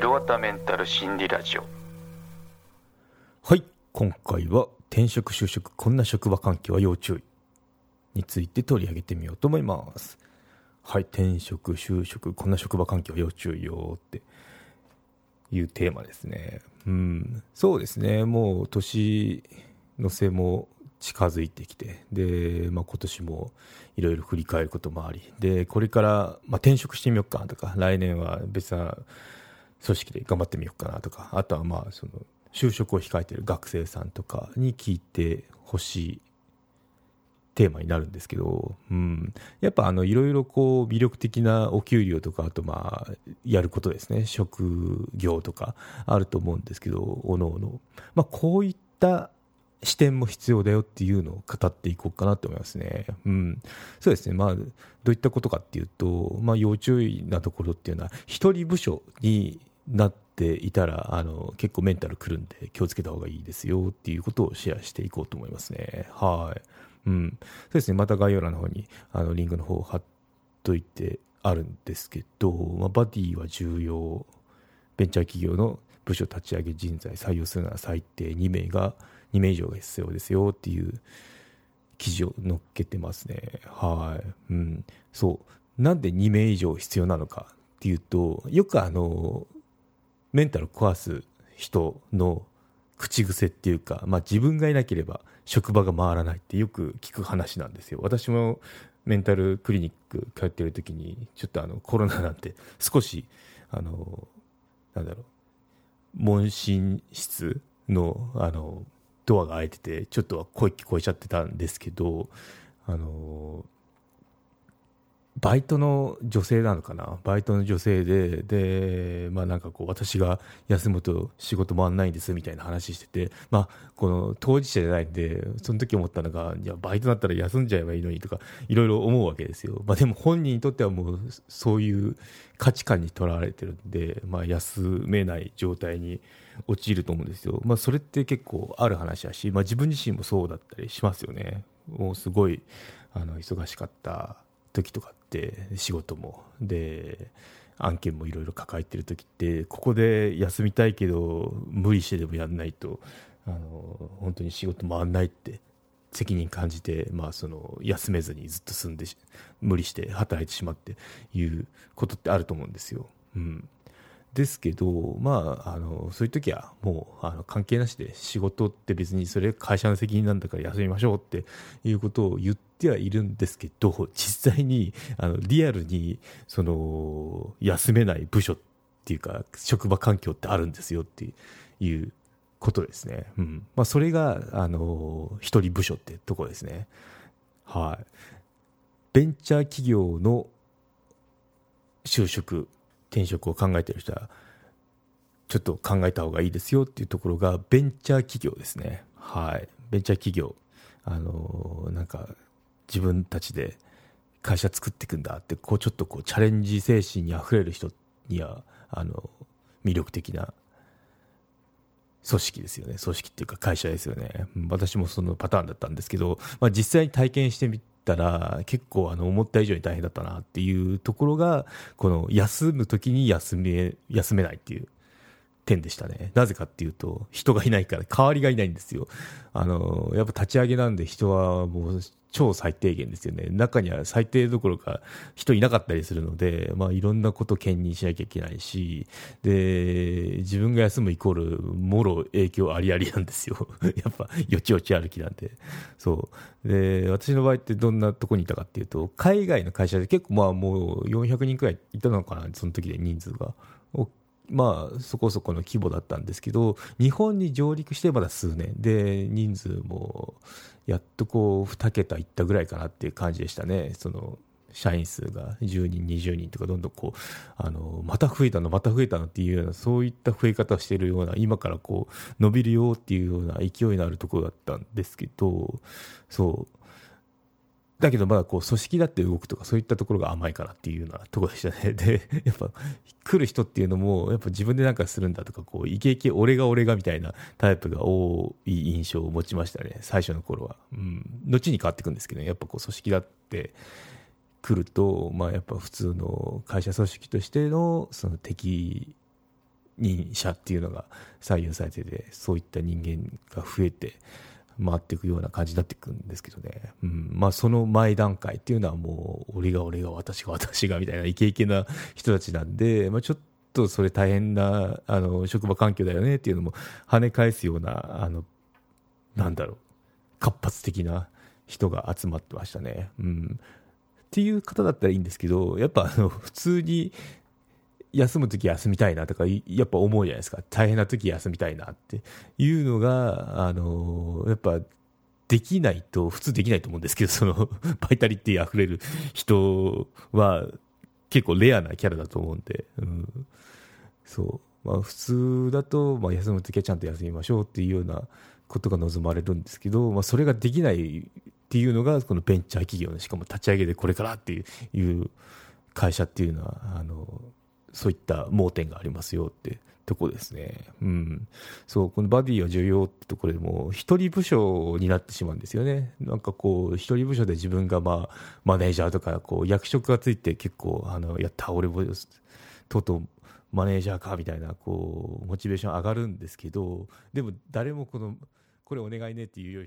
ひろわたメンタル心理ラジオ。はい今回は転職就職こんな職場環境は要注意について取り上げてみようと思います。はい転職就職こんな職場環境は要注意よっていうテーマですね。うんそうですね。もう年の瀬も近づいてきてで、まあ、今年もいろいろ振り返ることもありでこれから、まあ、転職してみようかとか来年は別な組織で頑張ってみようかなとかあとはまあその就職を控えている学生さんとかに聞いてほしいテーマになるんですけど、うん、やっぱあのいろいろこう魅力的なお給料とかあとまあやることですね職業とかあると思うんですけどおのおの、まあ、こういった視点も必要だよっていうのを語っていこうかなと思いますね。うん。そうですね。まあ、どういったことかっていうと、まあ、要注意なところっていうのは、一人部署になっていたら、あの、結構メンタルくるんで気をつけた方がいいですよっていうことをシェアしていこうと思いますね。はい。うん。そうですね。また概要欄の方に、あの、リンクの方を貼っといてあるんですけど、まあ、バディは重要。ベンチャー企業の部署立ち上げ人材採用するなら最低2名が2名以上が必要ですよっていう記事を載っけてますね。はい。うん。そう。なんで2名以上必要なのかっていうと、よくあの、メンタル壊す人の口癖っていうか、まあ自分がいなければ職場が回らないってよく聞く話なんですよ。私もメンタルクリニック通ってる時に、ちょっとあのコロナなんて少し、あの、なんだろう、問診室の、あの、ドアが開いてて、ちょっと声聞こえちゃってたんですけど、あの、バイトの女性なのかな？バイトの女性で、で、まあなんかこう、私が休むと仕事回んないんですみたいな話してて、まあ、この当事者じゃないんで、その時思ったのが、いや、バイトだったら休んじゃえばいいのにとか、いろいろ思うわけですよ。まあでも本人にとってはもう、そういう価値観にとらわれてるんで、まあ休めない状態に陥ると思うんですよ。まあそれって結構ある話だし、まあ自分自身もそうだったりしますよね。もうすごい、あの、忙しかった時とかって仕事もで案件もいろいろ抱えてる時ってここで休みたいけど無理してでもやんないとあの本当に仕事回んないって責任感じて、まあ、その休めずにずっと住んで無理して働いてしまっていうことってあると思うんですよ。うんですけど、まあ、あのそういう時はもうあの関係なしで仕事って別にそれ会社の責任なんだから休みましょうっていうことを言っててはいるんですけど実際にあのリアルにその休めない部署っていうか職場環境ってあるんですよっていうことですね。うんまあ、それがあの一人部署ってとこですね。はい。ベンチャー企業の就職転職を考えている人は、ちょっと考えた方がいいですよっていうところが、ベンチャー企業ですね。はい。ベンチャー企業。あの、なんか、自分たちで会社作っていくんだって、こう、ちょっとこう、チャレンジ精神にあふれる人には、あの、魅力的な組織ですよね。組織っていうか会社ですよね。私もそのパターンだったんですけど、まあ、実際に体験してみたら結構あの思った以上に大変だったなっていうところがこの休む時に休め休めないっていう点でしたねなぜかっていうと人がいないから代わりがいないんですよあのやっぱ立ち上げなんで人はもう超最低限ですよね。中には最低どころか人いなかったりするので、まあいろんなこと兼任しなきゃいけないし、で、自分が休むイコール、もろ影響ありありなんですよ。やっぱ、よちよち歩きなんで。そう。で、私の場合ってどんなとこにいたかっていうと、海外の会社で結構まあもう400人くらいいたのかな、その時で人数が。まあ、そこそこの規模だったんですけど、日本に上陸してまだ数年で、人数もやっとこう2桁いったぐらいかなっていう感じでしたね。その社員数が10人、20人とかどんどんこう、あの、また増えたの、また増えたのっていうような、そういった増え方をしているような、今からこう、伸びるよっていうような勢いのあるところだったんですけど、そう、だけどまだこう組織だって動くとかそういったところが甘いからっていうようなところでしたね。で、やっぱ来る人っていうのもやっぱ自分でなんかするんだとかこうイケイケ俺が俺がみたいなタイプが多い印象を持ちましたね。最初の頃は。うん。後に変わっていくんですけどね。やっぱこう組織だって来ると、まあやっぱ普通の会社組織としてのその敵任者っていうのが採用されててそういった人間が増えて回っていくような感じになっていくんですけどね、うん。まあ、その前段階っていうのはもう俺が俺が私が私がみたいなイケイケな人たちなんで、まあ、ちょっとそれ大変なあの職場環境だよねっていうのも跳ね返すようなあのなんだろう活発的な人が集まってましたね。うん。っていう方だったらいいんですけど、やっぱあの普通に休むとき休みたいなとか、やっぱ思うじゃないですか。大変なとき休みたいなっていうのが、あの、やっぱ、できないと、普通できないと思うんですけど、その、バイタリティ溢れる人は、結構レアなキャラだと思うんで、うん、そう。まあ、普通だと、まあ、休むときはちゃんと休みましょうっていうようなことが望まれるんですけど、まあ、それができないっていうのが、このベンチャー企業の、しかも立ち上げでこれからっていう会社っていうのは、あの、そういった盲点がありますよってとこですね。うん。そう、このバディは重要ってところでも、一人部署になってしまうんですよね。なんかこう、一人部署で自分がまあ、マネージャーとか、こう、役職がついて結構、あの、やった、俺も、とうとう、マネージャーかみたいな、こう、モチベーション上がるんですけど、でも誰もこの、これお願いねっていう